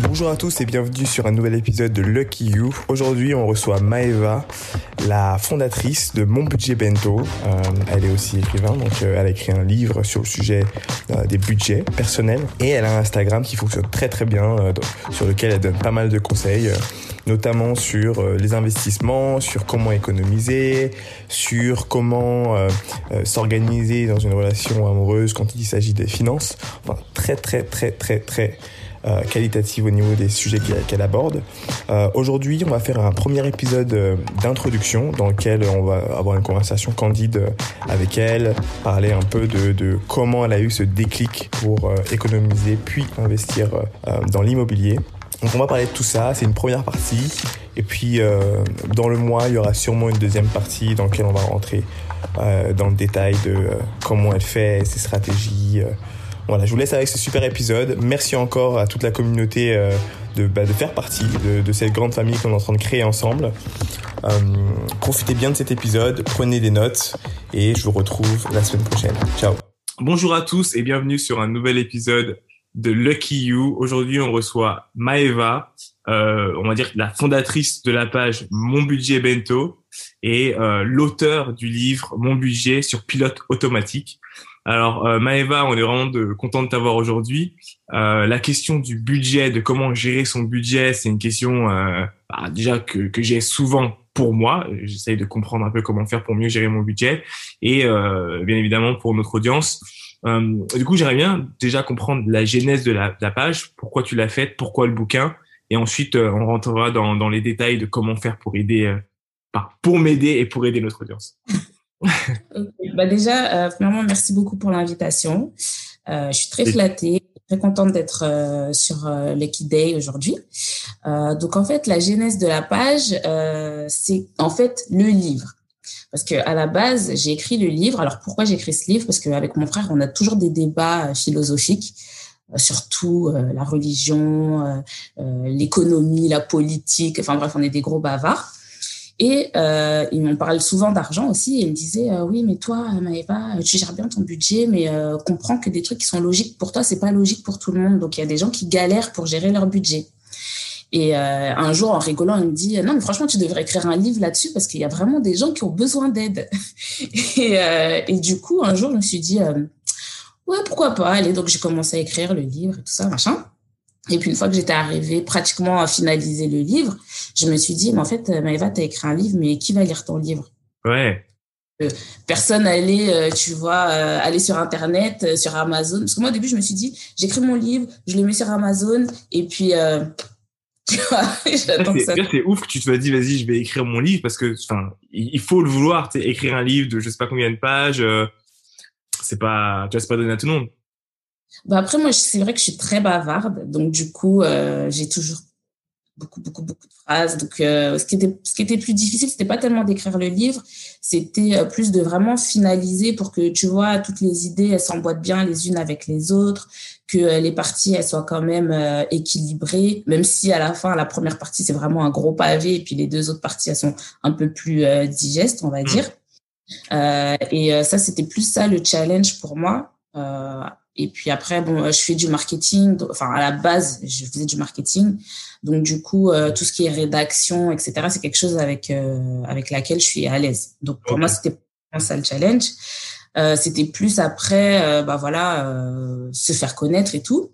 Bonjour à tous et bienvenue sur un nouvel épisode de Lucky You. Aujourd'hui, on reçoit Maeva, la fondatrice de Mon Budget Bento. Euh, elle est aussi écrivain, donc euh, elle a écrit un livre sur le sujet euh, des budgets personnels et elle a un Instagram qui fonctionne très très bien, sur lequel elle donne pas mal de conseils notamment sur les investissements, sur comment économiser, sur comment s'organiser dans une relation amoureuse quand il s'agit des finances. Enfin, très très très très très euh, qualitative au niveau des sujets qu'elle aborde. Euh, Aujourd'hui, on va faire un premier épisode euh, d'introduction dans lequel on va avoir une conversation candide avec elle, parler un peu de, de comment elle a eu ce déclic pour euh, économiser puis investir dans l'immobilier. Donc on va parler de tout ça, c'est une première partie. Et puis euh, dans le mois, il y aura sûrement une deuxième partie dans laquelle on va rentrer euh, dans le détail de euh, comment elle fait, ses stratégies, voilà, je vous laisse avec ce super épisode. Merci encore à toute la communauté euh, de, bah, de faire partie de, cette grande famille qu'on est en train de créer ensemble. Euh, profitez bien de cet épisode, prenez des notes et je vous retrouve la semaine prochaine. Ciao. Bonjour à tous et bienvenue sur un nouvel épisode de Lucky You. Aujourd'hui, on reçoit Maeva, euh, on va dire la fondatrice de la page Mon Budget Bento et l'auteur du livre Mon Budget sur pilote automatique. Alors euh, Maëva, on est vraiment de, content de t'avoir aujourd'hui. Euh, la question du budget, de comment gérer son budget, c'est une question euh, bah, déjà que, que j'ai souvent pour moi. J'essaye de comprendre un peu comment faire pour mieux gérer mon budget et euh, bien évidemment pour notre audience. Euh, du coup, j'aimerais bien déjà comprendre la genèse de la, de la page, pourquoi tu l'as faite, pourquoi le bouquin, et ensuite on rentrera dans, dans les détails de comment faire pour aider, pour m'aider et pour aider notre audience. Bah déjà, euh, vraiment, merci beaucoup pour l'invitation. Euh, je suis très flattée, très contente d'être euh, sur euh, Lucky Day aujourd'hui. Euh, donc en fait, la genèse de la page, euh, c'est en fait le livre. Parce que à la base, j'ai écrit le livre. Alors pourquoi j'ai écrit ce livre? Parce qu'avec mon frère, on a toujours des débats philosophiques surtout la religion, l'économie, la politique. Enfin bref, on est des gros bavards. Et euh, il m'en parle souvent d'argent aussi. Et me disait euh, oui, mais toi, Maëva, tu gères bien ton budget, mais euh, comprends que des trucs qui sont logiques pour toi, c'est pas logique pour tout le monde. Donc il y a des gens qui galèrent pour gérer leur budget. Et euh, un jour, en rigolant, il me dit non, mais franchement, tu devrais écrire un livre là-dessus parce qu'il y a vraiment des gens qui ont besoin d'aide. et, euh, et, du coup, un jour, je me suis dit euh, ouais, pourquoi pas. Allez, donc j'ai commencé à écrire le livre et tout ça, machin. Et puis une fois que j'étais arrivée pratiquement à finaliser le livre, je me suis dit, mais en fait, Maëva, tu as écrit un livre, mais qui va lire ton livre? Ouais. Euh, personne n'allait, euh, tu vois, euh, aller sur Internet, sur Amazon. Parce que moi, au début, je me suis dit, j'écris mon livre, je le mets sur Amazon, et puis, tu vois, j'attends ça. C'est ouf que tu te sois dit, vas-y, je vais écrire mon livre, parce que, enfin, il faut le vouloir, tu écrire un livre de je sais pas combien de pages, c'est pas, tu vois, c'est pas donné à tout le monde. Bah après, moi, c'est vrai que je suis très bavarde. Donc, du coup, euh, j'ai toujours beaucoup, beaucoup, beaucoup de phrases. Donc, euh, ce, qui était, ce qui était plus difficile, c'était pas tellement d'écrire le livre, c'était euh, plus de vraiment finaliser pour que, tu vois, toutes les idées, elles s'emboîtent bien les unes avec les autres, que euh, les parties, elles soient quand même euh, équilibrées, même si à la fin, la première partie, c'est vraiment un gros pavé, et puis les deux autres parties, elles sont un peu plus digestes, on va mmh. dire. et ça, c'était plus ça le challenge pour moi. Et puis après, bon, je fais du marketing. Enfin, à la base, je faisais du marketing. Donc, du coup, euh, tout ce qui est rédaction, etc., c'est quelque chose avec euh, avec laquelle je suis à l'aise. Donc, pour okay. moi, c'était pas ça le challenge. Euh, c'était plus après, euh, bah voilà, euh, se faire connaître et tout.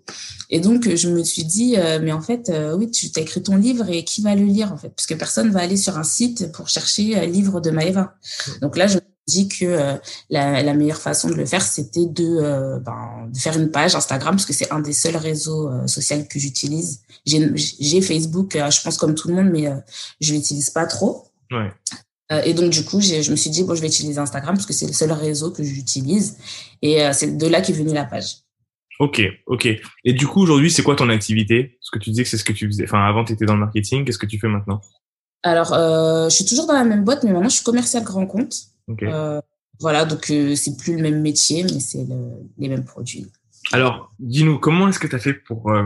Et donc, je me suis dit, euh, mais en fait, oui, tu as écrit ton livre et qui va le lire, en fait? Parce que personne va aller sur un site pour chercher livre de Maëva. Donc là, je dit que euh, la, la, meilleure façon de le faire, c'était de, euh, ben, de faire une page Instagram, parce que c'est un des seuls réseaux euh, sociaux que j'utilise. J'ai Facebook, je pense comme tout le monde, mais je l'utilise pas trop. Ouais. et donc, du coup, je me suis dit, bon, je vais utiliser Instagram, parce que c'est le seul réseau que j'utilise. Et c'est de là qu'est venue la page. Ok, ok. Et du coup, aujourd'hui, c'est quoi ton activité? Parce que tu disais que c'est ce que tu faisais. Enfin, avant, tu étais dans le marketing. Qu'est-ce que tu fais maintenant? Alors, je suis toujours dans la même boîte, mais maintenant, je suis commercial grand compte. Okay. Euh, voilà, donc euh, c'est plus le même métier, mais c'est le, les mêmes produits. Alors, dis-nous, comment est-ce que tu as fait pour... Euh,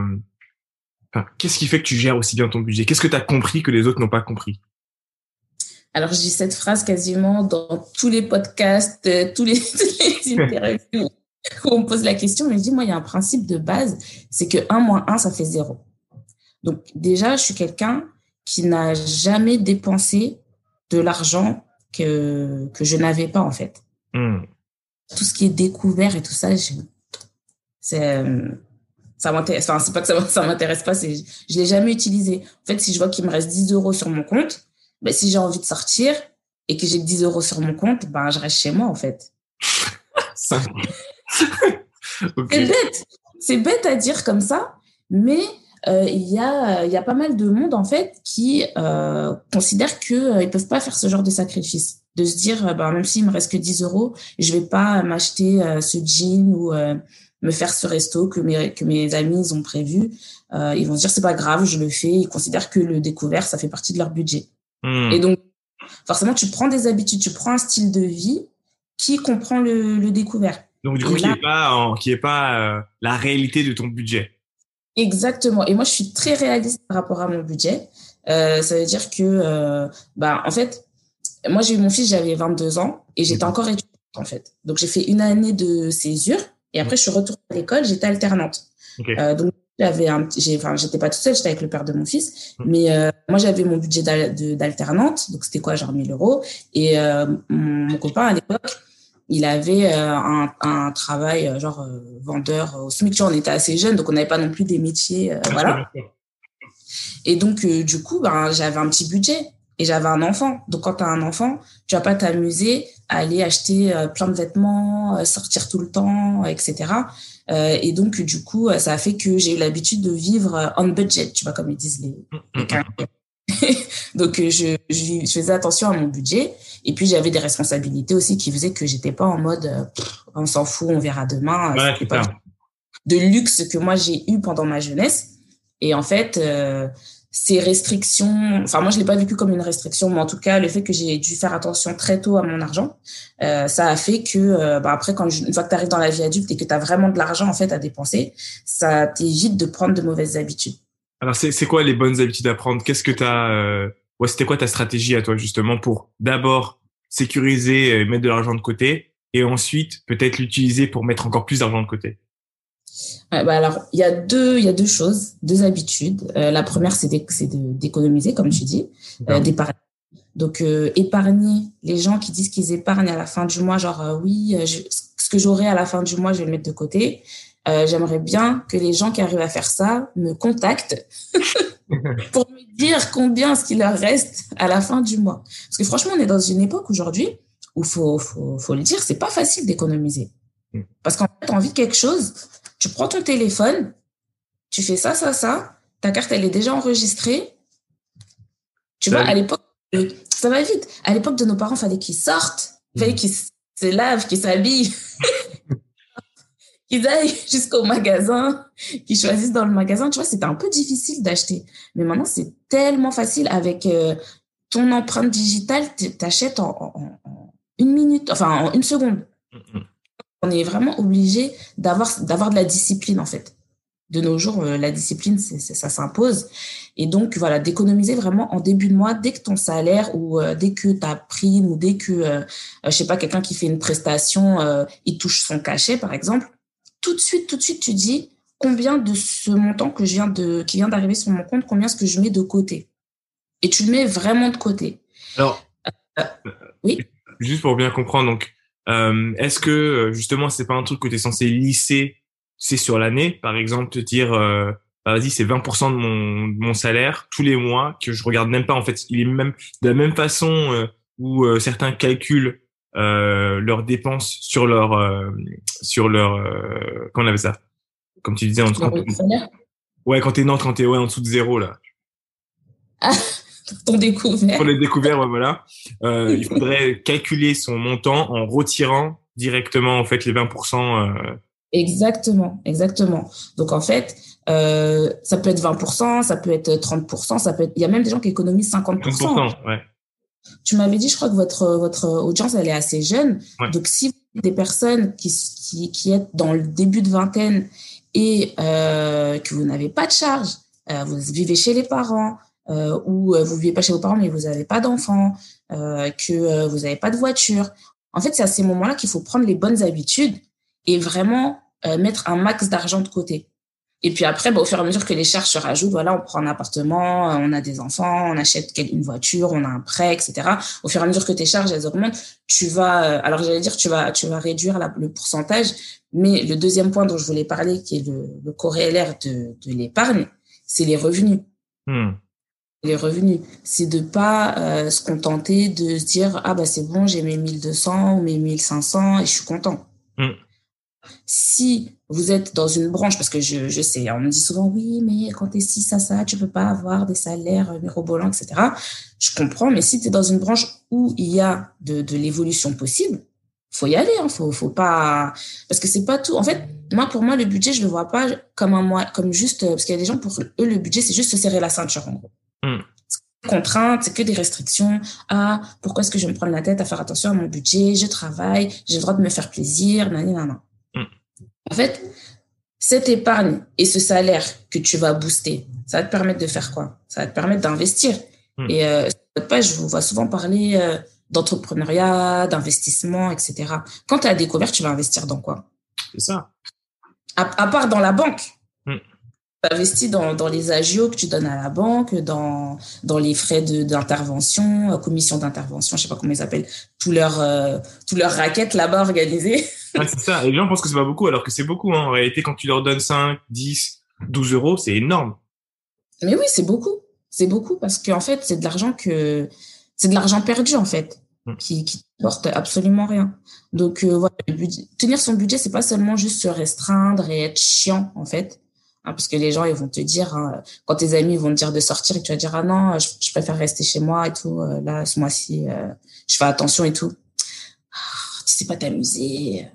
enfin, qu'est-ce qui fait que tu gères aussi bien ton budget? Qu'est-ce que tu as compris que les autres n'ont pas compris? Alors, je dis cette phrase quasiment dans tous les podcasts, tous les interviews où on me pose la question, mais je dis, moi, il y a un principe de base, c'est que 1 moins 1, ça fait 0. Donc déjà, je suis quelqu'un qui n'a jamais dépensé de l'argent que, que je n'avais pas en fait. Hmm. Tout ce qui est découvert et tout ça, c'est ça m'intéresse. Enfin, c'est pas que ça, ça m'intéresse pas, c'est je l'ai jamais utilisé. En fait, si je vois qu'il me reste 10 euros sur mon compte, ben, si j'ai envie de sortir et que j'ai 10 euros sur mon compte, ben, je reste chez moi en fait. C'est bête. C'est bête à dire comme ça, mais euh, il y, a, y a pas mal de monde en fait qui euh, considèrent qu'ils euh, ne peuvent pas faire ce genre de sacrifice. De se dire, ben, même s'il me reste que 10 euros, je vais pas m'acheter ce jean ou me faire ce resto que mes, que mes amis ont prévu. ils vont se dire, c'est pas grave, je le fais. Ils considèrent que le découvert, ça fait partie de leur budget. Hmm. Et donc, forcément, tu prends des habitudes, tu prends un style de vie qui comprend le, le découvert. Donc, du coup, qui n'est pas, qui est pas la réalité de ton budget. Exactement. Et moi, je suis très réaliste par rapport à mon budget. Euh, ça veut dire que, euh, bah, en fait, moi, j'ai eu mon fils, j'avais 22 ans et j'étais encore étudiante, en fait. Donc, j'ai fait une année de césure et après, je suis retournée à l'école, j'étais alternante. Euh, donc, j'avais un, j'ai, enfin, j'étais pas toute seule, j'étais avec le père de mon fils, mmh. mais euh, moi, j'avais mon budget d'alternante. Donc, c'était quoi, genre 1000 euros? Et euh, mon copain, à l'époque, il avait euh, un, un, travail euh, genre euh, vendeur au SMIC. Tu on était assez jeunes, donc on n'avait pas non plus des métiers, voilà. Et donc du coup, ben j'avais un petit budget et j'avais un enfant. Donc quand tu as un enfant, tu vas pas t'amuser à aller acheter plein de vêtements, sortir tout le temps, etc. et donc du coup, ça a fait que j'ai eu l'habitude de vivre on budget, tu vois comme ils disent les, les donc je, je faisais attention à mon budget et puis j'avais des responsabilités aussi qui faisaient que j'étais pas en mode euh, on s'en fout, on verra demain. Ouais, pas de luxe que moi j'ai eu pendant ma jeunesse. Et en fait, euh, ces restrictions, enfin moi je l'ai pas vécu comme une restriction, mais en tout cas le fait que j'ai dû faire attention très tôt à mon argent, euh, ça a fait que euh, bah, après quand une fois que tu arrives dans la vie adulte et que tu as vraiment de l'argent en fait à dépenser, ça t'évite de prendre de mauvaises habitudes. Alors c'est quoi les bonnes habitudes à prendre? Qu'est-ce que tu as euh, ouais, c'était quoi ta stratégie à toi justement pour d'abord sécuriser et mettre de l'argent de côté et ensuite peut-être l'utiliser pour mettre encore plus d'argent de côté? Bah alors il y a deux il y a deux choses deux habitudes. Euh, la première c'est d'économiser comme tu dis euh, d'épargner. Donc euh, épargner les gens qui disent qu'ils épargnent à la fin du mois genre euh, oui ce que j'aurai à la fin du mois je vais le mettre de côté j'aimerais bien que les gens qui arrivent à faire ça me contactent pour me dire combien ce qu'il leur reste à la fin du mois. Parce que franchement, on est dans une époque aujourd'hui où faut, faut, faut le dire, c'est pas facile d'économiser. Mm. Parce qu'en fait, tu as envie de quelque chose, tu prends ton téléphone, tu fais ça, ça, ça, ta carte, elle est déjà enregistrée. Tu vois, à l'époque, euh, ça va vite. À l'époque de nos parents, il fallait qu'ils sortent, il fallait mm. qu'ils se lavent, qu'ils s'habillent. qu'ils aillent jusqu'au magasin, qu'ils choisissent dans le magasin. Tu vois, c'était un peu difficile d'acheter. Mais maintenant, c'est tellement facile avec euh, ton empreinte digitale, t'achètes en, en, en, une minute, enfin en une seconde. On est vraiment obligé d'avoir d'avoir de la discipline en fait. De nos jours, euh, la discipline, ça s'impose. Et donc, voilà, d'économiser vraiment en début de mois, dès que ton salaire ou euh, dès que ta prime ou dès que, je sais pas, quelqu'un qui fait une prestation, il touche son cachet, par exemple, tout de suite, tout de suite, tu dis combien de ce montant que je viens de, qui vient d'arriver sur mon compte, combien est-ce que je mets de côté? Et tu le mets vraiment de côté. Alors, euh, oui. Juste pour bien comprendre, donc, euh, est-ce que justement, c'est pas un truc que tu es censé lisser, c'est sur l'année, par exemple, te dire, euh, bah, vas-y, c'est 20% de mon, de mon salaire tous les mois que je regarde même pas. En fait, il est même de la même façon où certains calculent euh, leurs dépenses sur leur euh, sur leur euh, comment on avait ça? Comme tu disais en quand ouais quand t'es non quand t'es ouais en dessous de zéro là. Ah, ton découvert. Pour les découvertes ouais, voilà. Euh, il faudrait calculer son montant en retirant directement en fait les 20% exactement exactement. Donc en fait ça peut être 20%, ça peut être 30%, ça peut être... il y a même des gens qui économisent 50%. 50% ouais. Tu m'avais dit, je crois que votre, votre audience, elle est assez jeune. Donc, si des personnes qui, qui, qui êtes dans le début de vingtaine et euh, que vous n'avez pas de charge, euh, vous vivez chez les parents, euh, ou vous vivez pas chez vos parents mais vous n'avez pas d'enfants, que vous n'avez pas de voiture. En fait, c'est à ces moments-là qu'il faut prendre les bonnes habitudes et vraiment mettre un max d'argent de côté. Et puis après, bah, au fur et à mesure que les charges se rajoutent, voilà, on prend un appartement, on a des enfants, on achète une voiture, on a un prêt, etc. Au fur et à mesure que tes charges elles augmentent, tu vas, euh, alors j'allais dire, tu vas, tu vas réduire le pourcentage. Mais le deuxième point dont je voulais parler, qui est le, le corrélaire de, de l'épargne, c'est les revenus. Hmm. Les revenus, c'est de pas euh, se contenter de se dire ah bah c'est bon, j'ai mes 1200 ou mes 1500 et je suis content. Hmm. Si vous êtes dans une branche, parce que je, je sais, on me dit souvent, oui, mais quand tu es ci, ça, ça, tu peux pas avoir des salaires mirobolants, etc. Je comprends, mais si tu es dans une branche où il y a de, de l'évolution possible, faut y aller, hein, faut, faut pas, parce que c'est pas tout. En fait, moi, pour moi, le budget, je le vois pas comme un mois, comme juste, parce qu'il y a des gens, pour eux, le budget, c'est juste se serrer la ceinture, en gros. Mm. Contraintes, c'est que des restrictions. Ah, pourquoi est-ce que je vais me prendre la tête à faire attention à mon budget? Je travaille, j'ai le droit de me faire plaisir, nan, nan, nan. En fait, cette épargne et ce salaire que tu vas booster, ça va te permettre de faire quoi? Ça va te permettre d'investir. Hmm. Et euh, sur votre page, je vous vois souvent parler euh, d'entrepreneuriat, d'investissement, etc. Quand tu as découvert, tu vas investir dans quoi? C'est ça. À, part dans la banque. Tu investis dans, dans les agios que tu donnes à la banque, dans, dans les frais d'intervention, euh, commission d'intervention, je sais pas comment ils appellent, tous leurs euh, là-bas organisées. c'est ça. Et les gens pensent que c'est pas beaucoup, alors que c'est beaucoup. Hein. En réalité, quand tu leur donnes 5, 10, 12 euros, c'est énorme. Mais oui, c'est beaucoup. C'est beaucoup parce qu'en fait, c'est de l'argent que c'est de l'argent perdu en fait, hmm. qui qui porte absolument rien. Donc euh, voilà, tenir son budget, c'est pas seulement juste se restreindre et être chiant en fait. Hein, parce que les gens ils vont te dire hein, quand tes amis vont te dire de sortir et tu vas dire ah non je, préfère rester chez moi et tout euh, là ce mois-ci euh, je fais attention et tout ah, tu sais pas t'amuser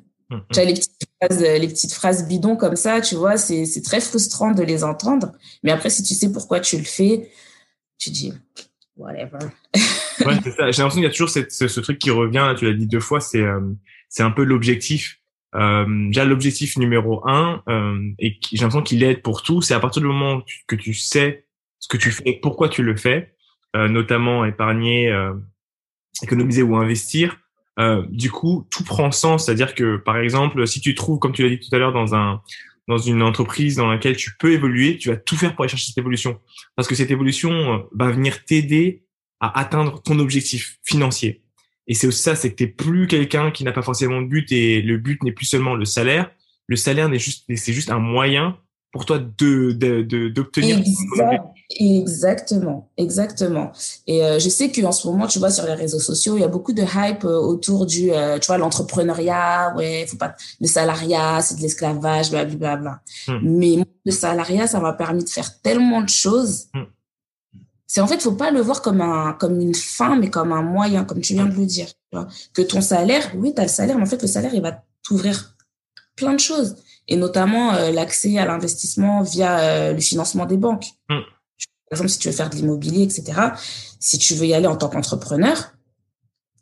tu as les petites phrases, les petites phrases bidons comme ça, tu vois, c'est, c'est très frustrant de les entendre. Mais après, si tu sais pourquoi tu le fais, tu dis, whatever. ouais, c'est ça. J'ai l'impression qu'il y a toujours cette, ce, truc qui revient, tu l'as dit deux fois, c'est, euh, c'est un peu l'objectif. Euh, déjà, l'objectif numéro un, euh, et j'ai l'impression qu'il aide pour tout, c'est à partir du moment que tu sais ce que tu fais et pourquoi tu le fais, euh, notamment épargner, euh, économiser ou investir, euh, du coup, tout prend sens. C'est-à-dire que, par exemple, si tu trouves, comme tu l'as dit tout à l'heure, dans un dans une entreprise dans laquelle tu peux évoluer, tu vas tout faire pour aller chercher cette évolution. Parce que cette évolution euh, va venir t'aider à atteindre ton objectif financier. Et c'est aussi ça, c'est que tu plus quelqu'un qui n'a pas forcément de but et le but n'est plus seulement le salaire. Le salaire n'est juste, c'est juste un moyen pour toi de d'obtenir exactement exactement et euh, je sais qu'en ce moment tu vois sur les réseaux sociaux il y a beaucoup de hype euh, autour du euh, tu vois l'entrepreneuriat ouais faut pas le salariat c'est de l'esclavage blablabla bla, bla. Hmm. mais le salariat ça m'a permis de faire tellement de choses hmm. C'est en fait faut pas le voir comme un comme une fin mais comme un moyen comme tu viens de le dire tu vois que ton salaire oui tu as le salaire mais en fait le salaire il va t'ouvrir plein de choses et notamment euh, l'accès à l'investissement via euh, le financement des banques. Mm. Par exemple, si tu veux faire de l'immobilier, etc., si tu veux y aller en tant qu'entrepreneur,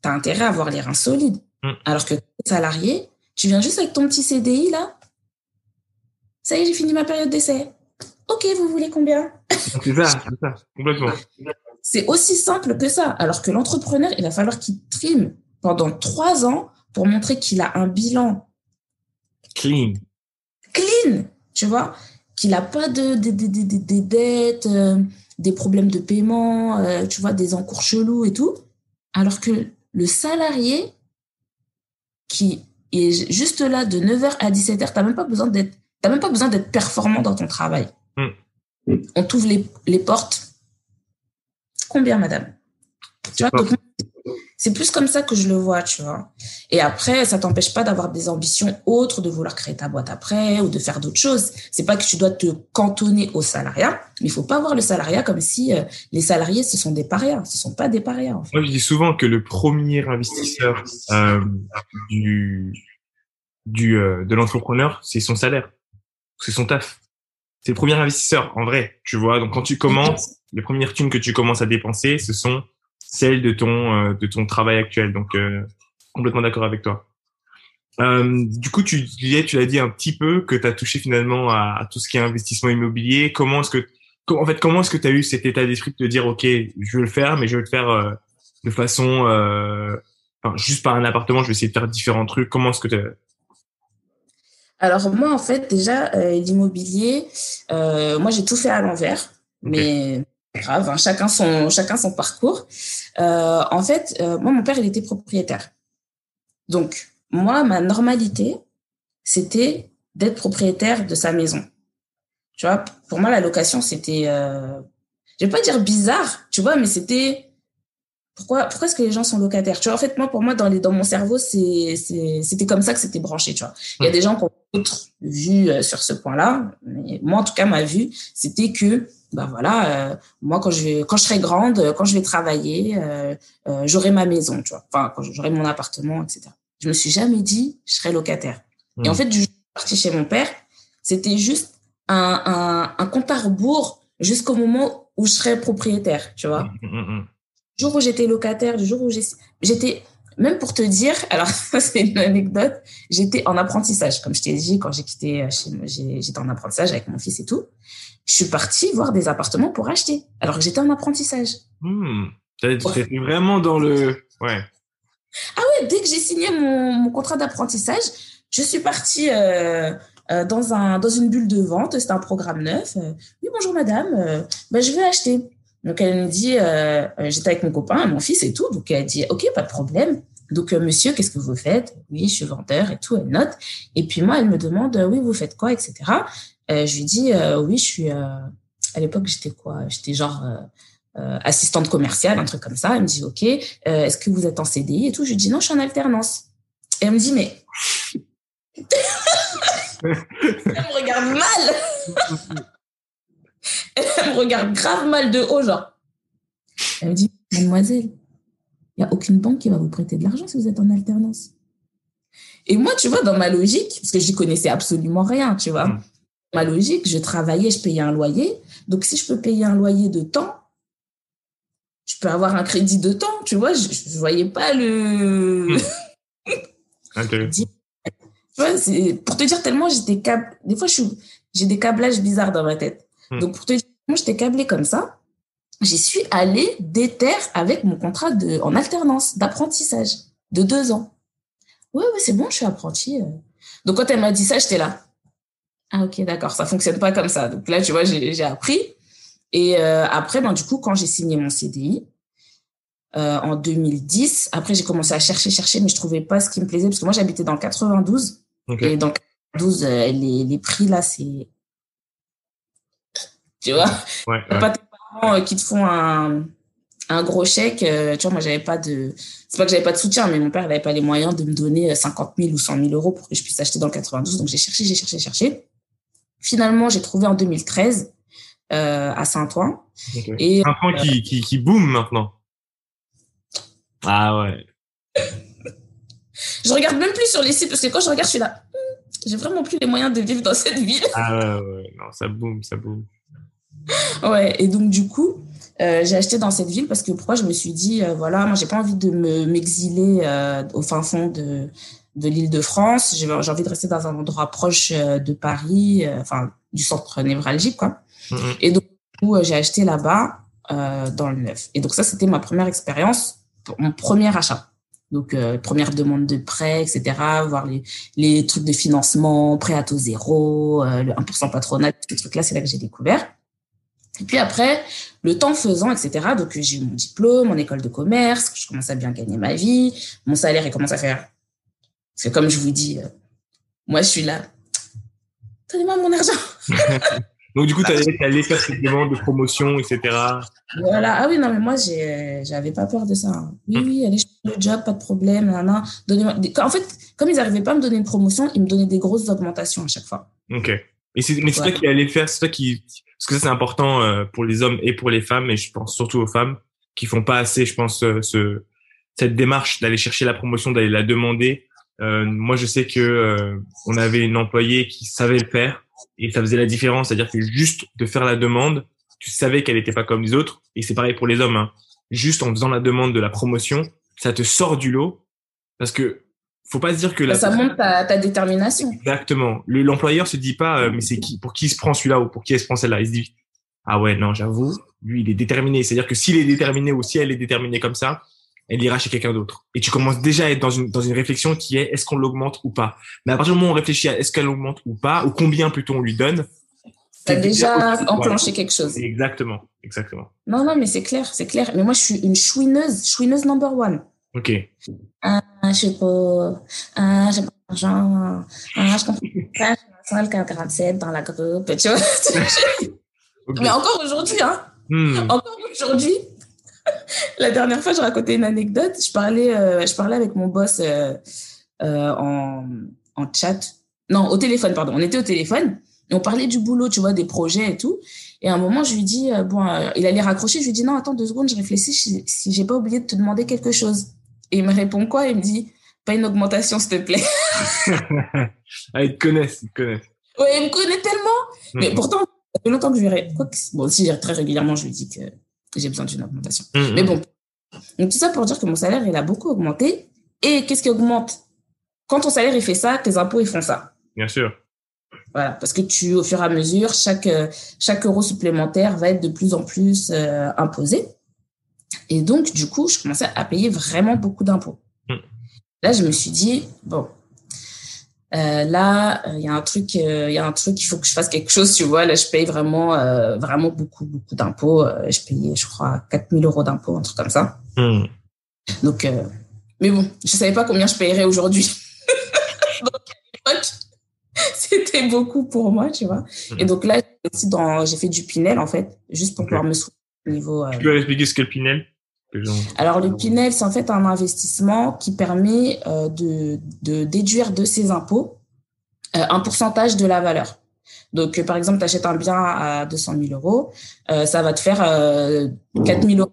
tu as intérêt à avoir les reins solides. Mm. Alors que salarié, tu viens juste avec ton petit CDI là. Ça y est, j'ai fini ma période d'essai. Ok, vous voulez combien? C'est ça, c'est ça, complètement. C'est aussi simple que ça. Alors que l'entrepreneur, il va falloir qu'il trime pendant trois ans pour montrer qu'il a un bilan clean clean, tu vois, qu'il n'a pas de, dettes, euh, des problèmes de paiement, euh, tu vois, des encours chelous et tout. Alors que le salarié qui est juste là de 9h à 17h, tu même pas besoin d'être même pas besoin d'être performant dans ton travail. Mm. On t'ouvre les, les portes. Combien, madame? Tu vois, c'est plus comme ça que je le vois, tu vois. Et après, ça t'empêche pas d'avoir des ambitions autres, de vouloir créer ta boîte après ou de faire d'autres choses. C'est pas que tu dois te cantonner au salariat, mais il faut pas voir le salariat comme si euh, les salariés ce sont des parias. Ce sont pas des parias. En fait. Moi, je dis souvent que le premier investisseur euh, du du euh, de l'entrepreneur, c'est son salaire, c'est son taf. C'est le premier investisseur en vrai, tu vois. Donc quand tu commences, les premières thunes que tu commences à dépenser, ce sont celle de ton euh, de ton travail actuel. Donc euh, complètement d'accord avec toi. Euh, du coup, tu disais, tu l'as dit un petit peu que tu as touché finalement à, tout ce qui est investissement immobilier. Comment est-ce que en fait comment est-ce que tu as eu cet état d'esprit de dire OK, je veux le faire mais je veux le faire de façon enfin, juste par un appartement, je vais essayer de faire différents trucs. Comment est-ce que Alors moi, en fait, déjà, l'immobilier, moi, j'ai tout fait à l'envers, mais grave, hein, chacun son chacun son parcours. en fait, moi, mon père, il était propriétaire. Donc, moi, ma normalité, c'était d'être propriétaire de sa maison. Tu vois, pour moi, la location, c'était, euh, je vais pas dire bizarre, tu vois, mais c'était, pourquoi, pourquoi est-ce que les gens sont locataires? Tu vois, en fait, moi, pour moi, dans les, dans mon cerveau, c'était comme ça que c'était branché, tu vois. Il y a des gens qui ont d'autres vues euh, sur ce point-là, moi, en tout cas, ma vue, c'était que, ben voilà, euh, moi, quand je vais, quand je serai grande, quand je vais travailler, euh, euh j'aurai ma maison, tu vois. Enfin, quand j'aurai mon appartement, etc. Je me suis jamais dit, je serai locataire. Et en hmm. fait, du jour où je suis partie chez mon père, c'était juste un, un, un compte à rebours jusqu'au moment où je serais propriétaire, tu vois. Hmm, hmm, du jour où j'étais locataire, du jour où j'étais, même pour te dire, alors c'est une anecdote, j'étais en apprentissage, comme je t'ai dit, quand j'ai quitté euh, chez j'étais en apprentissage avec mon fils et tout. Je suis partie voir des appartements pour acheter, alors que j'étais en apprentissage. Mmh. T'étais vraiment dans le, ouais. Ah ouais, dès que j'ai signé mon, mon contrat d'apprentissage, je suis partie euh, euh, dans, un, dans une bulle de vente. C'était un programme neuf. Euh, oui, bonjour madame, ben, je veux acheter. Donc elle me dit, euh, j'étais avec mon copain, mon fils et tout. Donc elle dit, ok, pas de problème. Donc monsieur, qu'est-ce que vous faites? Oui, je suis vendeur et tout. Elle note. Et puis moi, elle me demande, oui, vous faites quoi, etc. je lui dis, oui, je suis. à l'époque, j'étais quoi? J'étais genre euh, assistante commerciale, un truc comme ça. Elle me dit, OK, euh, est-ce que vous êtes en CDI et tout? Je lui dis, non, je suis en alternance. Et elle me dit, mais... elle me regarde mal. elle me regarde grave mal de haut, genre. Elle me dit, mademoiselle, il n'y a aucune banque qui va vous prêter de l'argent si vous êtes en alternance. Et moi, tu vois, dans ma logique, parce que j'y connaissais absolument rien, tu vois, mm. ma logique, je travaillais, je payais un loyer. Donc, si je peux payer un loyer de temps, je peux avoir un crédit de temps, tu vois, je, je voyais pas le. tu vois, pour te dire tellement j'étais câble. Des fois, j'ai des câblages bizarres dans ma tête. Hmm. Donc, pour te dire, moi, j'étais câblée comme ça. J'y suis allée déter avec mon contrat de, en alternance d'apprentissage de deux ans. Oui, oui, c'est bon, je suis apprentie. Euh. Donc, quand elle m'a dit ça, j'étais là. Ah, ok, d'accord, ça fonctionne pas comme ça. Donc là, tu vois, j'ai appris. Et euh, après, ben, du coup, quand j'ai signé mon CDI euh, en 2010, après j'ai commencé à chercher, chercher, mais je trouvais pas ce qui me plaisait parce que moi j'habitais dans 92 et dans 92 euh, les, les prix là c'est tu vois ouais, pas tes parents euh, qui te font un un gros chèque euh, tu vois moi j'avais pas de c'est pas que j'avais pas de soutien mais mon père n'avait pas les moyens de me donner 50 000 ou 100 000 euros pour que je puisse acheter dans le 92 donc j'ai cherché j'ai cherché cherché finalement j'ai trouvé en 2013 euh, à Saint-Ouen. Et Saint-Ouen qui, euh, qui, qui boom maintenant. Ah ouais. je regarde même plus sur les sites parce que quand je regarde, je suis là. Hmm, j'ai vraiment plus les moyens de vivre dans cette ville. Ah ouais, ouais. non, ça boom, ça boom. Ouais, et donc du coup, euh, j'ai acheté dans cette ville parce que pourquoi je me suis dit, euh, voilà, moi j'ai pas envie de me m'exiler euh, au fin fond de, de l'île de France. J'ai envie de rester dans un endroit proche euh, de Paris, enfin du centre névralgique, quoi. Mm-hmm. Et donc, j'ai acheté là-bas dans le neuf. Et donc ça, c'était ma première expérience, mon premier achat. Donc, euh, première demande de prêt, etc., voir les, les trucs de financement, prêt à taux zéro, euh, le 1% patronat, ces trucs-là, c'est là que j'ai découvert. Et puis après, le temps faisant, etc., donc j'ai eu mon diplôme, mon école de commerce, je commence à bien gagner ma vie, mon salaire, il commence à faire... Parce que comme je vous dis, moi, je suis là. Donnez-moi mon argent Donc, du coup, tu allais, allé faire ces demandes de promotion, etc. Voilà. Ah oui, non, mais moi, j'avais pas peur de ça. Oui, oui, allez chercher le job, pas de problème. Nan, en fait, comme ils n'arrivaient pas à me donner une promotion, ils me donnaient des grosses augmentations à chaque fois. Ok. Mais c'est toi qui allais faire, c'est toi qui, parce que ça, c'est important euh, pour les hommes et pour les femmes, et je pense surtout aux femmes qui font pas assez, je pense, euh, ce, cette démarche d'aller chercher la promotion, d'aller la demander. Euh, moi, je sais que euh, on avait une employée qui savait le faire et ça faisait la différence. C'est-à-dire que juste de faire la demande, tu savais qu'elle n'était pas comme les autres. Et c'est pareil pour les hommes. Hein. Juste en faisant la demande de la promotion, ça te sort du lot parce que faut pas se dire que ça montre ta, ta détermination. Exactement. L'employeur se dit pas euh, mais c'est qui pour qui se prend celui-là ou pour qui elle se prend celle-là. Il se dit ah ouais non j'avoue lui il est déterminé. C'est-à-dire que s'il est déterminé ou si elle est déterminée comme ça, elle ira chez quelqu'un d'autre. Et tu commences déjà à être dans une, dans une réflexion qui est est-ce qu'on l'augmente ou pas? Mais à partir du moment où on réfléchit à est-ce qu'elle augmente ou pas, ou combien plutôt on lui donne, T'as déjà enclenché quelque chose. Exactement, exactement. Non, non, mais c'est clair, c'est clair. Mais moi, je suis une chouineuse, chouineuse number one. Ok. Ah, je sais pas, ah, j'ai pas d'argent, ah, je comprends pas, je suis 47 dans la groupe, tu vois. Mais encore aujourd'hui, hein, Hmm. encore aujourd'hui, la dernière fois, je racontais une anecdote. Je parlais, euh, je parlais avec mon boss euh, euh, en, en chat. Non, au téléphone, pardon. On était au téléphone et on parlait du boulot, tu vois, des projets et tout. Et à un moment, je lui dis, euh, bon, euh, il allait raccrocher. Je lui dis, non, attends deux secondes, je réfléchis si, si j'ai pas oublié de te demander quelque chose. Et il me répond quoi? Il me dit, pas une augmentation, s'il te plaît. ah, ils te connaissent, ils te connaissent. ouais, il me connaît tellement. Mais Hmm. pourtant, ça fait longtemps que je lui quoi que- Bon, si, très régulièrement, je lui dis que j'ai besoin d'une augmentation. Hmm, Mais hmm. bon, donc tout ça pour dire que mon salaire, il a beaucoup augmenté. Et qu'est-ce qui augmente? Quand ton salaire, il fait ça, tes impôts, ils font ça. Bien sûr. Voilà, parce que tu, au fur et à mesure, chaque, euh, chaque euro supplémentaire va être de plus en plus euh, imposé. Et donc, du coup, je commençais à payer vraiment beaucoup d'impôts. Mm. Là, je me suis dit, bon, euh, là, il y a un truc, euh, il y a un truc, il faut que je fasse quelque chose, tu vois. Là, je paye vraiment, euh, vraiment beaucoup, beaucoup d'impôts. Euh, je payais, je crois, 4000 euros d'impôts, un truc comme ça. Hmm. Donc, euh, mais bon, je savais pas combien je payerais aujourd'hui. donc, à l'époque, c'était beaucoup pour moi, tu vois. Et donc là, j'ai fait du Pinel, en fait, juste pour pouvoir me soutenir au niveau. euh, Tu peux expliquer ce qu'est le Pinel? Alors, le Pinel, c'est en fait un investissement qui permet euh, de, de déduire de ses impôts euh, un pourcentage de la valeur. Donc, euh, par exemple, tu achètes un bien à 200 000 euros, euh, ça va te faire euh, 4 000 euros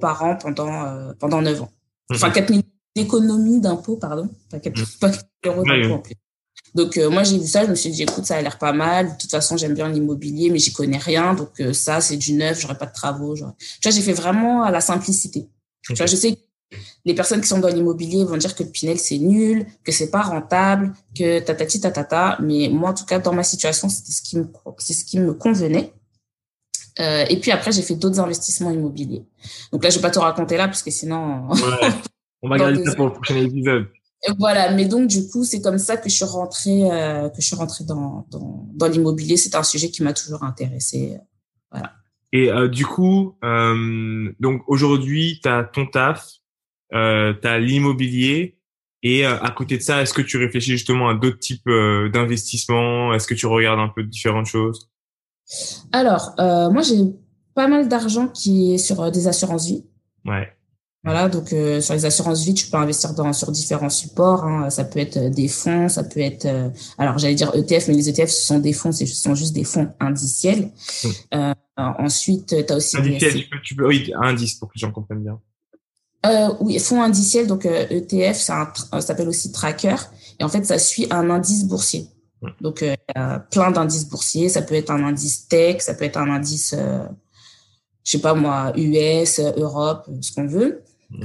par an pendant, euh, pendant 9 ans. Enfin, 4 000 d'économie d'impôts, pardon. Pas 4 000 pas 4 000 euros ouais. en plus. Donc, euh, moi, j'ai vu ça, je me suis dit, écoute, ça a l'air pas mal. De toute façon, j'aime bien l'immobilier, mais j'y connais rien. Donc, euh, ça, c'est du neuf, j'aurais pas de travaux. j'aurais- Tu vois, j'ai fait vraiment à la simplicité. Tu vois, je sais que les personnes qui sont dans l'immobilier vont dire que le Pinel, c'est nul, que c'est pas rentable, que tatati tatata. Mais moi, en tout cas, dans ma situation, c'était ce qui me, c'est ce qui me convenait. Euh, et puis après, j'ai fait d'autres investissements immobiliers. Donc là, je vais pas te raconter là, parce que sinon, Ouais. On va garder ça pour le prochain épisode. Voilà, mais donc du coup, c'est comme ça que je suis rentrée, euh, que je suis rentrée dans dans, dans l'immobilier. C'est un sujet qui m'a toujours intéressée. Et euh, du coup, euh, donc aujourd'hui, tu as ton taf, euh, tu as l'immobilier. Et euh, à côté de ça, est-ce que tu réfléchis justement à d'autres types euh, d'investissements? Est-ce que tu regardes un peu différentes choses? Alors, euh, moi, j'ai pas mal d'argent qui est sur euh, des assurances vie. Ouais. Voilà, donc euh, sur les assurances vie, tu peux investir dans sur différents supports. hein. Ça peut être euh, des fonds, ça peut être, euh, alors j'allais dire ETF, mais les ETF ce sont des fonds, ce sont juste des fonds indiciels. Mm. Euh, ensuite, tu as aussi des Indiciel, tu peux, tu peux, oui, indice pour que les gens comprennent bien. Euh, oui, fonds indiciels, donc euh, ETF, ça, euh, ça s'appelle aussi tracker. Et en fait, ça suit un indice boursier. Mm. Donc, euh, plein d'indices boursiers. Ça peut être un indice tech, ça peut être un indice, euh, je sais pas moi, US, euh, Europe, euh, ce qu'on veut.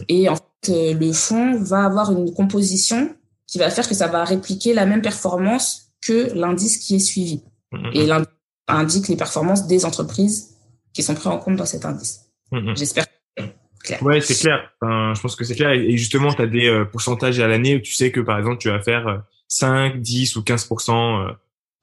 Et en fait, euh, le fonds va avoir une composition qui va faire que ça va répliquer la même performance que l'indice qui est suivi. Mhm. Et l'indice indique les performances des entreprises qui sont prises en compte dans cet indice. Mhm. J'espère. Ouais, c'est clair. Enfin, je pense que c'est clair. Et justement, tu as des euh, pourcentages à l'année où tu sais que, par exemple, tu vas faire euh, 5, 10 ou 15% euh,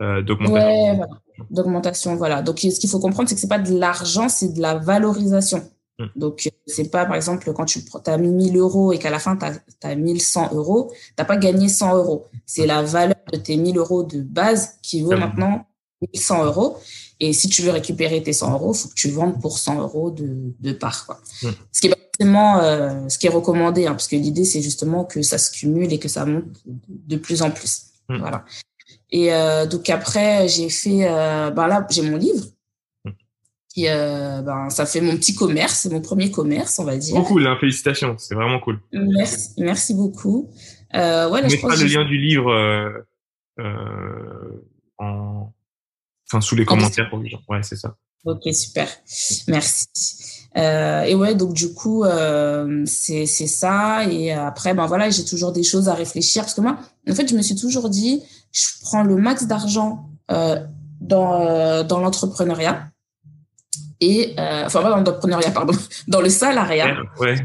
euh, d'augmentation. Ouais, voilà. D'augmentation, voilà. Donc, ce qu'il faut comprendre, c'est que c'est pas de l'argent, c'est de la valorisation. Mm. Donc, euh, c'est pas, par exemple, quand tu as mis 1000 euros et qu'à la fin, tu as, 1100 euros, t'as pas gagné 100 euros. C'est la valeur de tes 1000 euros de base qui vaut Mm. maintenant 1100 euros. Et si tu veux récupérer tes 100 euros, faut que tu vendes pour 100 euros de, de part, quoi. Mm. Ce qui est pas forcément euh, ce qui est recommandé, hein, parce que l'idée, c'est justement que ça se cumule et que ça monte de, plus en plus. Mm. Voilà. Et euh, donc après, j'ai fait, euh, ben là, j'ai mon livre. Qui, euh, ben, ça fait mon petit commerce, c'est mon premier commerce, on va dire. Trop cool, hein, félicitations. C'est vraiment cool. Merci, merci beaucoup. Euh, ouais, là, On je mettra le lien du livre euh, euh, en, enfin, sous les En commentaires pour les gens. Ouais, c'est ça. Ok, super. Merci. Euh, et ouais, donc du coup, euh, c'est c'est ça. Et après, ben voilà, j'ai toujours des choses à réfléchir parce que moi, en fait, je me suis toujours dit, je prends le max d'argent euh, dans euh, dans l'entrepreneuriat et euh, enfin pas dans l'entrepreneuriat, pardon, dans le salariat. Ouais.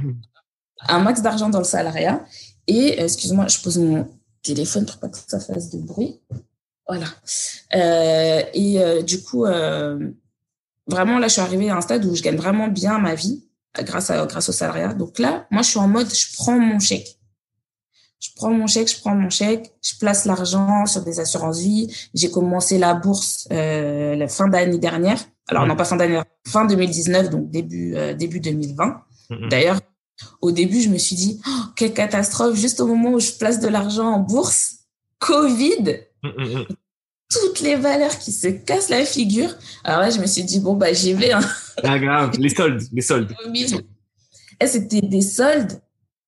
un max d'argent dans le salariat. Et, excuse-moi, je pose mon téléphone pour pas que ça fasse de bruit. Voilà. Euh, et euh, du coup, euh, vraiment, là, je suis arrivée à un stade où je gagne vraiment bien ma vie grâce, à, grâce au salariat. Donc là, moi, je suis en mode, je prends mon chèque. Je prends mon chèque, je prends mon chèque, je place l'argent sur des assurances vie. J'ai commencé la bourse euh, la fin d'année dernière. Alors non pas fin d'année, fin 2019, donc début début 2020. D'ailleurs, au début, je me suis dit, oh, quelle catastrophe, juste au moment où je place de l'argent en bourse, Covid, toutes les valeurs qui se cassent la figure. Alors là, je me suis dit, bon, bah, j'y vais. Hein. Ah, grave, les soldes, les soldes. Et c'était des soldes.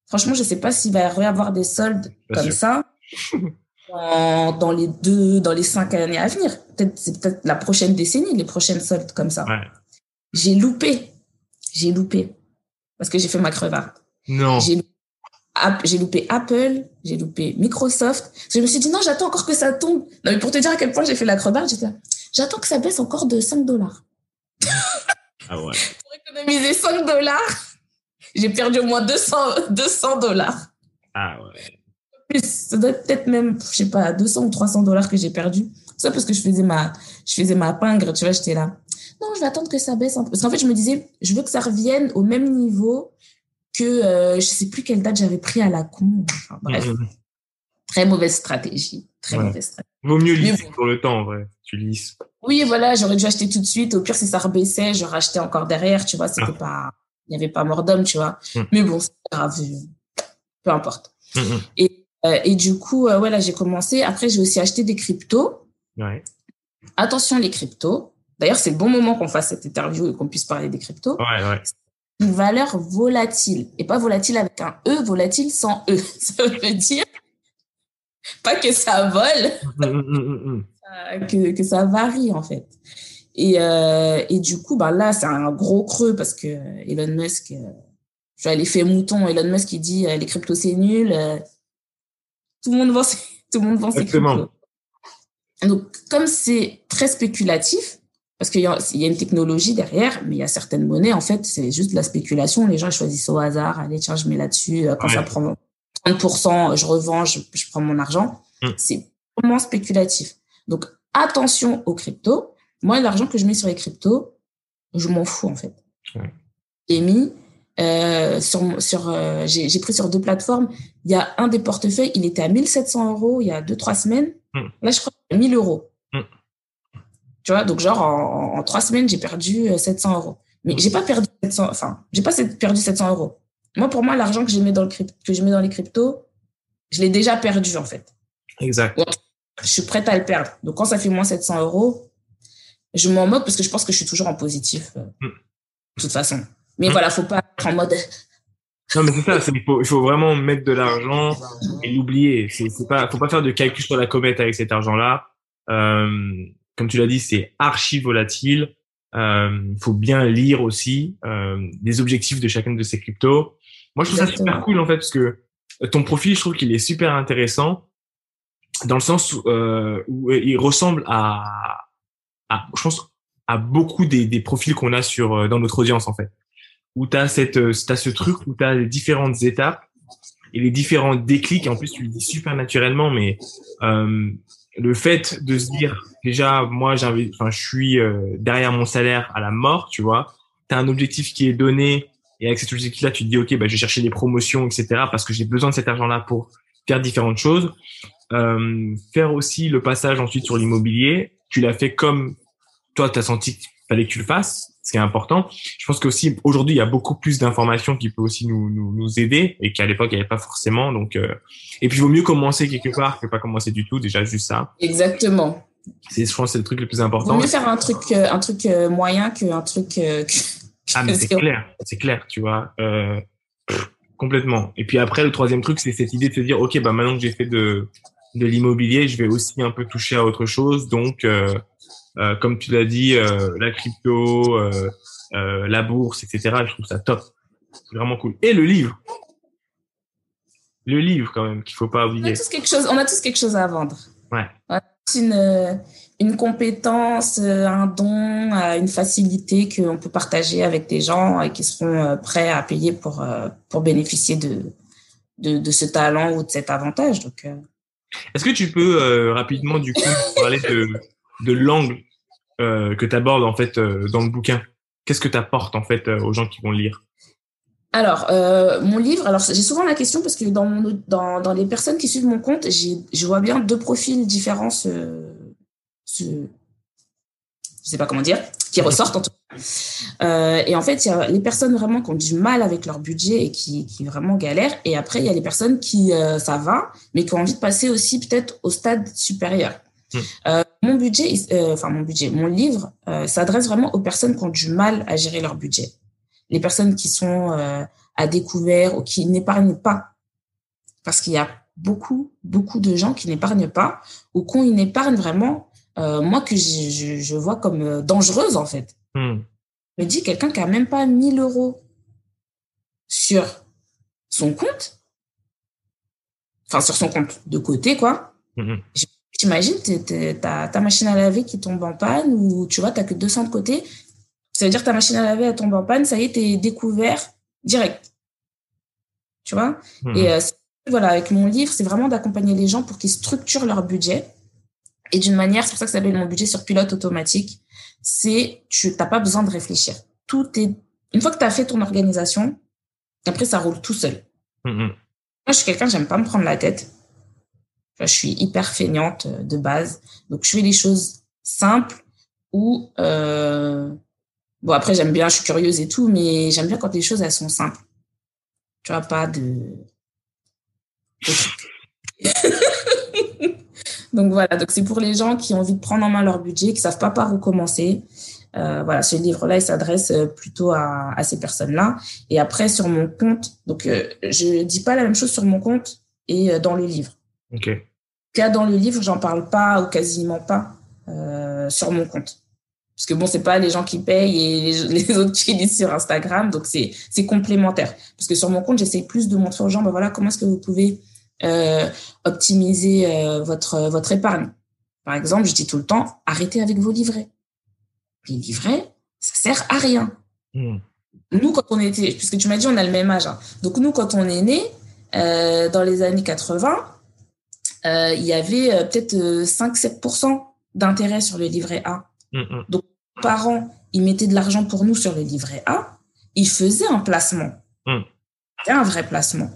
Franchement, je sais pas s'il va y avoir des soldes comme ça dans, les deux, dans les cinq années à venir. Peut-être, c'est peut-être la prochaine décennie, les prochaines soldes comme ça. J'ai loupé. J'ai loupé parce que j'ai fait ma crevarde. Non. J'ai loupé Apple, j'ai loupé Microsoft. Je me suis dit, non, j'attends encore que ça tombe. Non, mais pour te dire à quel point j'ai fait la crevarde, j'étais j'attends que ça baisse encore de 5 dollars. Ah ouais. pour économiser 5 dollars, j'ai perdu au moins 200, 200 dollars. Ah ouais. Plus, ça doit être peut-être même, je sais pas, 200 ou 300 dollars que j'ai perdu. Ça parce que je faisais ma, je faisais ma pingre, tu vois, j'étais là non, je vais attendre que ça baisse un peu. Parce qu'en fait, je me disais, je veux que ça revienne au même niveau que euh, je sais plus quelle date j'avais pris à la con. Enfin, bref. Mmh. Très mauvaise stratégie. Très mauvaise stratégie. Vaut mieux lisser pour le temps, en vrai. Tu lises. Oui, voilà, j'aurais dû acheter tout de suite. Au pire, si ça rebaissait, je rachetais encore derrière, tu vois. C'était ah. pas, il n'y avait pas mort d'homme, tu vois. Mmh. Mais bon, c'est grave. Peu importe. Et, euh, et du coup, euh, voilà, j'ai commencé. Après, j'ai aussi acheté des cryptos. Ouais. Attention, les cryptos. D'ailleurs, c'est le bon moment qu'on fasse cette interview et qu'on puisse parler des cryptos. Ouais, ouais. Une valeur volatile. Et pas volatile avec un E, volatile sans E. Ça veut dire pas que ça vole, mm, mm, mm, euh, que, que ça varie en fait. Et, euh, et du coup, bah là, c'est un gros creux parce que Elon Musk, euh, je vois l'effet mouton, Elon Musk, il dit les cryptos, c'est nul. Tout le monde vend, tout le monde vend ses cryptos. Donc, comme c'est très spéculatif, parce qu'il y, a une technologie derrière, mais il y a certaines monnaies, en fait, c'est juste de la spéculation. Les gens choisissent au hasard. Allez, tiens, je mets là-dessus. Euh, quand ça prend 30%, je revends, je, prends mon argent. Mm. C'est vraiment spéculatif. Donc, attention aux cryptos. Moi, l'argent que je mets sur les cryptos, je m'en fous, en fait. J'ai mis euh, sur, sur euh, j'ai pris sur deux plateformes. Il y a un des portefeuilles, il était à 1700 euros il y a deux, trois semaines. Mm. Là, je crois 1000 euros. Tu vois, donc genre en, trois semaines, j'ai perdu 700 euh, euros. Mais j'ai pas perdu 700, enfin, j'ai pas perdu 700 euros. Moi, pour moi, l'argent que je mets dans le que je mets dans les cryptos, je l'ai déjà perdu en fait. Exact. je suis prête à le perdre. Donc quand ça fait moins 700 euros, je m'en moque parce que je pense que je suis toujours en positif euh, hmm. de toute façon. Mais hmm. voilà, faut pas être en mode. Non, mais c'est ça, il faut, vraiment mettre de l'argent et l'oublier. C'est, c'est pas, faut pas faire de calcul sur la comète avec cet argent-là. Euh, comme tu l'as dit, c'est archi volatile. Il euh, faut bien lire aussi euh, les objectifs de chacune de ces cryptos. Moi, je trouve ça super cool en fait parce que ton profil, je trouve qu'il est super intéressant dans le sens où, euh, où il ressemble à, à, je pense, à beaucoup des, des profils qu'on a sur euh, dans notre audience en fait. Où tu as cette, euh, as ce truc où tu as les différentes étapes et les différents déclics. En plus, tu le dis super naturellement, mais euh, le fait de se dire déjà moi enfin je suis euh, derrière mon salaire à la mort tu vois. Tu as un objectif qui est donné et avec cet objectif là tu te dis ok bah je vais chercher des promotions etc parce que j'ai besoin de cet argent là pour faire différentes choses. Euh, faire aussi le passage ensuite sur l'immobilier. Tu l'as fait comme toi tu as senti fallait que tu le fasses ce qui est important. Je pense qu'aussi aujourd'hui il y a beaucoup plus d'informations qui peuvent aussi nous, nous, nous aider et qu'à l'époque il n'y avait pas forcément. Donc euh... et puis il vaut mieux commencer quelque part que pas commencer du tout. Déjà juste ça. Exactement. C'est je pense c'est le truc le plus important. Vaut mieux faire un truc euh, un truc euh, moyen qu'un truc. Ah mais c'est clair, c'est clair, tu vois. Complètement. Et puis après le troisième truc c'est cette idée de se dire ok bah maintenant que j'ai fait de de l'immobilier, je vais aussi un peu toucher à autre chose. Donc euh, euh, comme tu l'as dit, euh, la crypto, euh, la bourse, etc. Je trouve ça top. C'est vraiment cool. Et le livre. Le livre, quand même, qu'il faut pas oublier. On a tous quelque chose, on a tous quelque chose à vendre. Ouais. On a une, une compétence, un don, une facilité qu'on peut partager avec des gens qui seront prêts à payer pour, pour bénéficier de, de, de ce talent ou de cet avantage. Donc, Est-ce que tu peux rapidement, du coup, parler de, de l'angle que tu abordes en fait dans le bouquin Qu'est-ce que tu apportes en fait aux gens qui vont lire? Alors, euh, mon livre, alors j'ai souvent la question parce que dans, mon, dans, dans les personnes qui suivent mon compte, je vois bien deux profils différents se, se, je sais pas comment dire, qui ressortent en tout cas. Euh, et en fait, il y a les personnes vraiment qui ont du mal avec leur budget et qui, qui vraiment galèrent. Et après, il y a les personnes qui, euh, ça va, mais qui ont envie de passer aussi peut-être au stade supérieur. Hmm. Euh, mon budget, euh, enfin mon budget, mon livre euh, s'adresse vraiment aux personnes qui ont du mal à gérer leur budget les personnes qui sont à découvert ou qui n'épargnent pas. Parce qu'il y a beaucoup, beaucoup de gens qui n'épargnent pas ou qui ont une épargne vraiment, moi, que je, je, vois comme dangereuse, en fait. Hmm. Je me dis, quelqu'un qui a même pas 1000 euros sur son compte, enfin, sur son compte de côté, quoi. Hmm. J'imagine, t'as ta machine à laver qui tombe en panne ou tu vois, t'as que 200 de côté ça veut dire que ta machine à laver, elle tombe en panne, ça y est, t'es découvert direct. Tu vois? Mhm. Et euh, voilà, avec mon livre, c'est vraiment d'accompagner les gens pour qu'ils structurent leur budget. Et d'une manière, c'est pour ça que ça s'appelle mon budget sur pilote automatique. C'est, tu n'as pas besoin de réfléchir. Tout est, une fois que tu as fait ton organisation, après, ça roule tout seul. Mhm. Moi, je suis quelqu'un, j'aime pas me prendre la tête. Je suis hyper feignante euh, de base. Donc, je fais les choses simples ou euh, Bon, après, j'aime bien, je suis curieuse et tout, mais j'aime bien quand les choses, elles sont simples. Tu vois, pas de... donc voilà, donc c'est pour les gens qui ont envie de prendre en main leur budget, qui savent pas par où commencer. Euh, voilà, ce livre-là, il s'adresse plutôt à, ces personnes-là. Et après, sur mon compte, donc euh, je dis pas la même chose sur mon compte et dans le livre. Ok. Car dans le livre, j'en parle pas ou quasiment pas euh, sur mon compte. Parce que bon c'est pas les gens qui payent et les, autres qui lisent sur Instagram donc c'est c'est complémentaire. Parce que sur mon compte j'essaie plus de montrer aux gens ben voilà comment est-ce que vous pouvez euh, optimiser euh, votre votre épargne. Par exemple je dis tout le temps arrêtez avec vos livrets. Les livrets ça sert à rien. Hmm. nous quand on était puisque tu m'as dit on a le même âge hein. donc nous quand on est né euh, dans les années 80 euh, il y avait euh, peut-être 5-7% d'intérêt sur le livret A. Hmm, donc, parents, ils mettaient de l'argent pour nous sur le livret A, ils faisaient un placement. Hmm. C'était un vrai placement.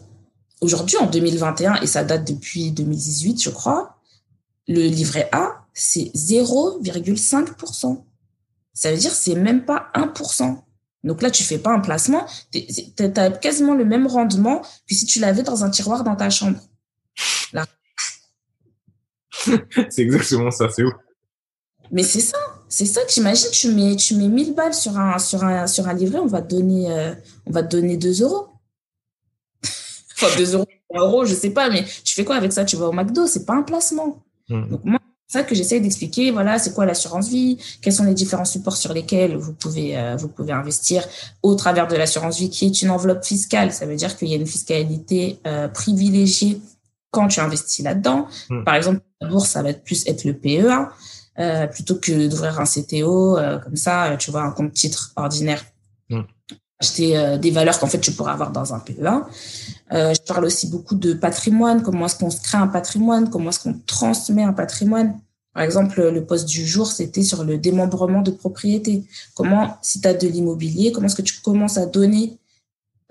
Aujourd'hui, en 2021, et ça date depuis 2018, je crois, le livret A, c'est 0,5%. Ça veut dire c'est même pas 1%. Donc là, tu fais pas un placement, tu as quasiment le même rendement que si tu l'avais dans un tiroir dans ta chambre. c'est exactement ça, c'est où Mais c'est ça. C'est ça, t'imagines, tu mets, tu mets 1000 balles sur un, sur un, sur un livret, on va te donner, euh, on va te donner 2 euros. enfin, 2 euros, 3 euros, je sais pas, mais tu fais quoi avec ça? Tu vas au McDo, c'est pas un placement. Mmh. Donc, moi, c'est ça que j'essaie d'expliquer. Voilà, c'est quoi l'assurance vie? Quels sont les différents supports sur lesquels vous pouvez, euh, vous pouvez investir au travers de l'assurance vie qui est une enveloppe fiscale. Ça veut dire qu'il y a une fiscalité euh, privilégiée quand tu investis là-dedans. Mmh. Par exemple, la bourse, ça va plus être le PEA. Euh, plutôt que d'ouvrir un CTO euh, comme ça, euh, tu vois, un compte titre ordinaire. Mm. Acheter des valeurs qu'en fait tu pourrais avoir dans un PEA. je parle aussi beaucoup de patrimoine, comment est-ce qu'on se crée un patrimoine, comment est-ce qu'on transmet un patrimoine. Par exemple, le poste du jour, c'était sur le démembrement de propriété. Comment, si tu as de l'immobilier, comment est-ce que tu commences à donner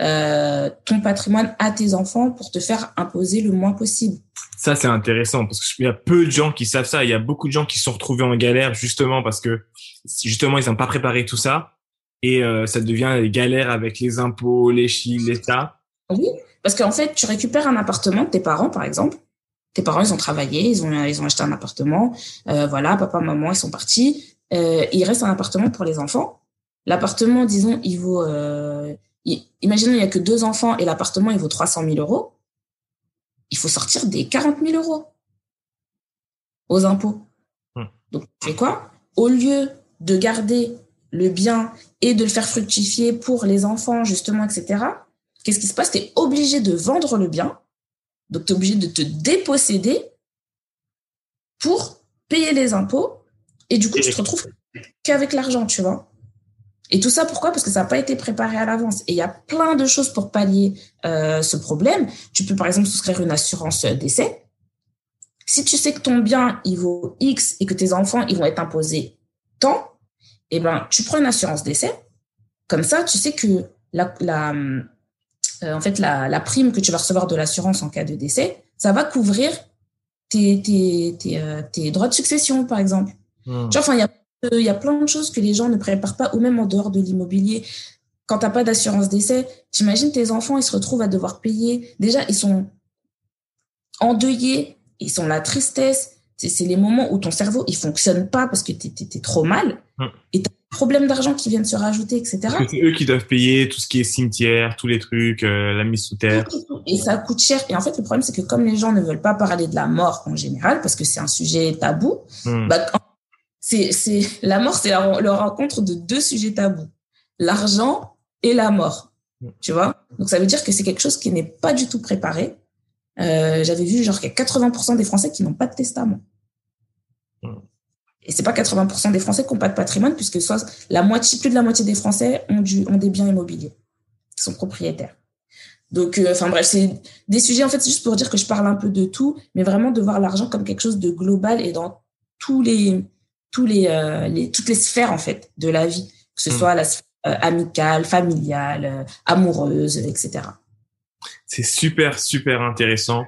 euh, ton patrimoine à tes enfants pour te faire imposer le moins possible. Ça, c'est intéressant parce qu'il y a peu de gens qui savent ça. Il y a beaucoup de gens qui se sont retrouvés en galère justement parce que justement, ils n'ont pas préparé tout ça et euh, ça devient des galères avec les impôts, les chiffres, l'État. Oui, parce qu'en fait, tu récupères un appartement de tes parents, par exemple. Tes parents, ils ont travaillé, ils ont, ils ont acheté un appartement. Euh, voilà, papa, maman, ils sont partis. Euh, il reste un appartement pour les enfants. L'appartement, disons, il vaut euh, imaginons il n'y a que deux enfants et l'appartement il vaut 300 000 euros, il faut sortir des 40 000 euros aux impôts. Hmm. Donc, tu fais quoi? Au lieu de garder le bien et de le faire fructifier pour les enfants, justement, etc., qu'est-ce qui se passe? Tu es obligé de vendre le bien, donc tu es obligé de te déposséder pour payer les impôts et du coup, tu te retrouves qu'avec l'argent, tu vois. Et tout ça, pourquoi? Parce que ça n'a pas été préparé à l'avance. Et il y a plein de choses pour pallier euh, ce problème. Tu peux, par exemple, souscrire une assurance décès. Si tu sais que ton bien, il vaut X et que tes enfants, ils vont être imposés tant, eh ben, tu prends une assurance décès. Comme ça, tu sais que la, la euh, en fait, la, la, prime que tu vas recevoir de l'assurance en cas de décès, ça va couvrir tes, tes, tes, euh, tes droits de succession, par exemple. Hmm. Tu vois, enfin, il y a il y a plein de choses que les gens ne préparent pas, ou même en dehors de l'immobilier. Quand tu n'as pas d'assurance décès, t'imagines tes enfants, ils se retrouvent à devoir payer. Déjà, ils sont endeuillés, ils sont la tristesse. C'est les moments où ton cerveau, il fonctionne pas parce que tu es, trop mal. Hum. Et tu as des problèmes d'argent qui viennent se rajouter, etc. Parce que c'est eux qui doivent payer tout ce qui est cimetière, tous les trucs, euh, la mise sous terre. Et ça coûte cher. Et en fait, le problème, c'est que comme les gens ne veulent pas parler de la mort en général, parce que c'est un sujet tabou, hum. bah, c'est, c'est la mort, c'est la, rencontre de deux sujets tabous, l'argent et la mort. Tu vois? Donc ça veut dire que c'est quelque chose qui n'est pas du tout préparé. Euh, j'avais vu genre qu'il y a 80% des Français qui n'ont pas de testament. Et c'est pas 80% des Français qui n'ont pas de patrimoine, puisque soit la moitié, plus de la moitié des Français ont, du, ont des biens immobiliers, qui sont propriétaires. Donc, euh, enfin bref, c'est des sujets, en fait, c'est juste pour dire que je parle un peu de tout, mais vraiment de voir l'argent comme quelque chose de global et dans tous les, tous les, euh, les, toutes les sphères en fait de la vie, que ce hmm. soit la sphère euh, amicale, familiale, euh, amoureuse, etc. C'est super super intéressant.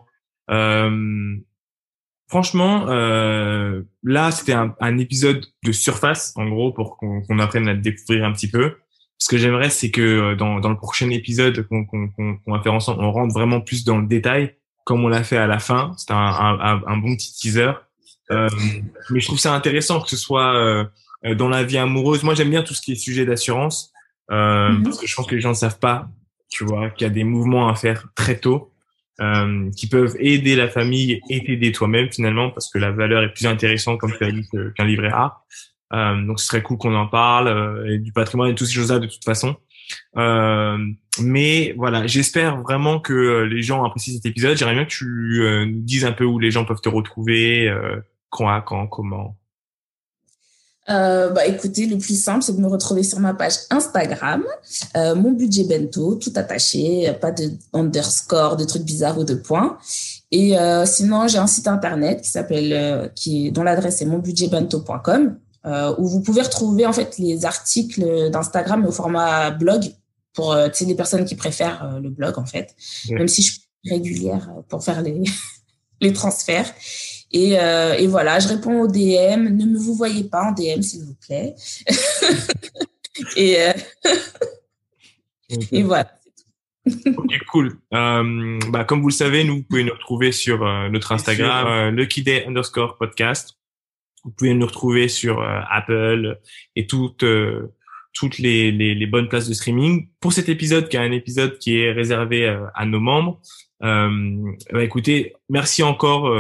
franchement, là c'était un, un, épisode de surface en gros pour qu'on apprenne à découvrir un petit peu. Ce que j'aimerais, c'est que dans, dans le prochain épisode qu'on va faire ensemble, on rentre vraiment plus dans le détail, comme on l'a fait à la fin. C'était un, un, un, bon petit teaser. Euh, mais je trouve ça intéressant que ce soit euh, dans la vie amoureuse. Moi, j'aime bien tout ce qui est sujet d'assurance euh, mhm. parce que je pense que les gens ne savent pas, tu vois, qu'il y a des mouvements à faire très tôt. Euh, qui peuvent aider la famille et t'aider toi-même finalement parce que la valeur est plus intéressante comme tu as dit qu'un livret A. Euh, donc ce serait cool qu'on en parle euh, et du patrimoine et toutes ces choses-là de toute façon. Euh, mais voilà, j'espère vraiment que les gens apprécient cet épisode. J'aimerais bien que tu nous dises un peu où les gens peuvent te retrouver, Quoi, quand, comment? Euh, bah écoutez, le plus simple, c'est de me retrouver sur ma page Instagram, euh, mon budget bento, tout attaché, pas de underscore, de trucs bizarres ou de points. Et euh, sinon, j'ai un site internet qui s'appelle, euh, qui dont l'adresse est monbudgetbento.com, où vous pouvez retrouver en fait les articles d'Instagram au format blog pour les personnes qui préfèrent le blog en fait, même si je suis régulière pour faire les les transferts. Et, euh, et, voilà, je réponds aux DM. Ne me vous voyez pas en DM, s'il vous plaît. et, euh, et voilà. ok, cool. Euh, bah, comme vous le savez, nous, vous pouvez nous retrouver sur euh, notre Instagram, euh, LuckyDay underscore podcast. Vous pouvez nous retrouver sur euh, Apple et toutes toutes les, les, les, bonnes places de streaming. Pour cet épisode, qui est un épisode qui est réservé à nos membres, bah, écoutez, merci encore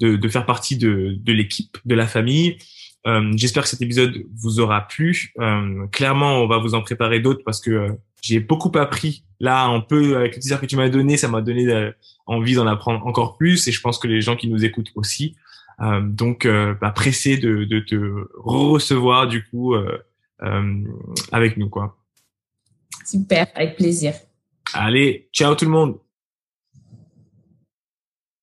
de, de faire partie de, de l'équipe, de la famille. Euh, J'espère que cet épisode vous aura plu. Euh, clairement, on va vous en préparer d'autres parce que euh, j'ai beaucoup appris. Là, un peu avec le teaser que tu m'as donné, ça m'a donné euh, envie d'en apprendre encore plus et je pense que les gens qui nous écoutent aussi. Euh, donc, bah, pressé de, de te recevoir du coup avec nous, quoi. Super, avec plaisir. Allez, ciao tout le monde.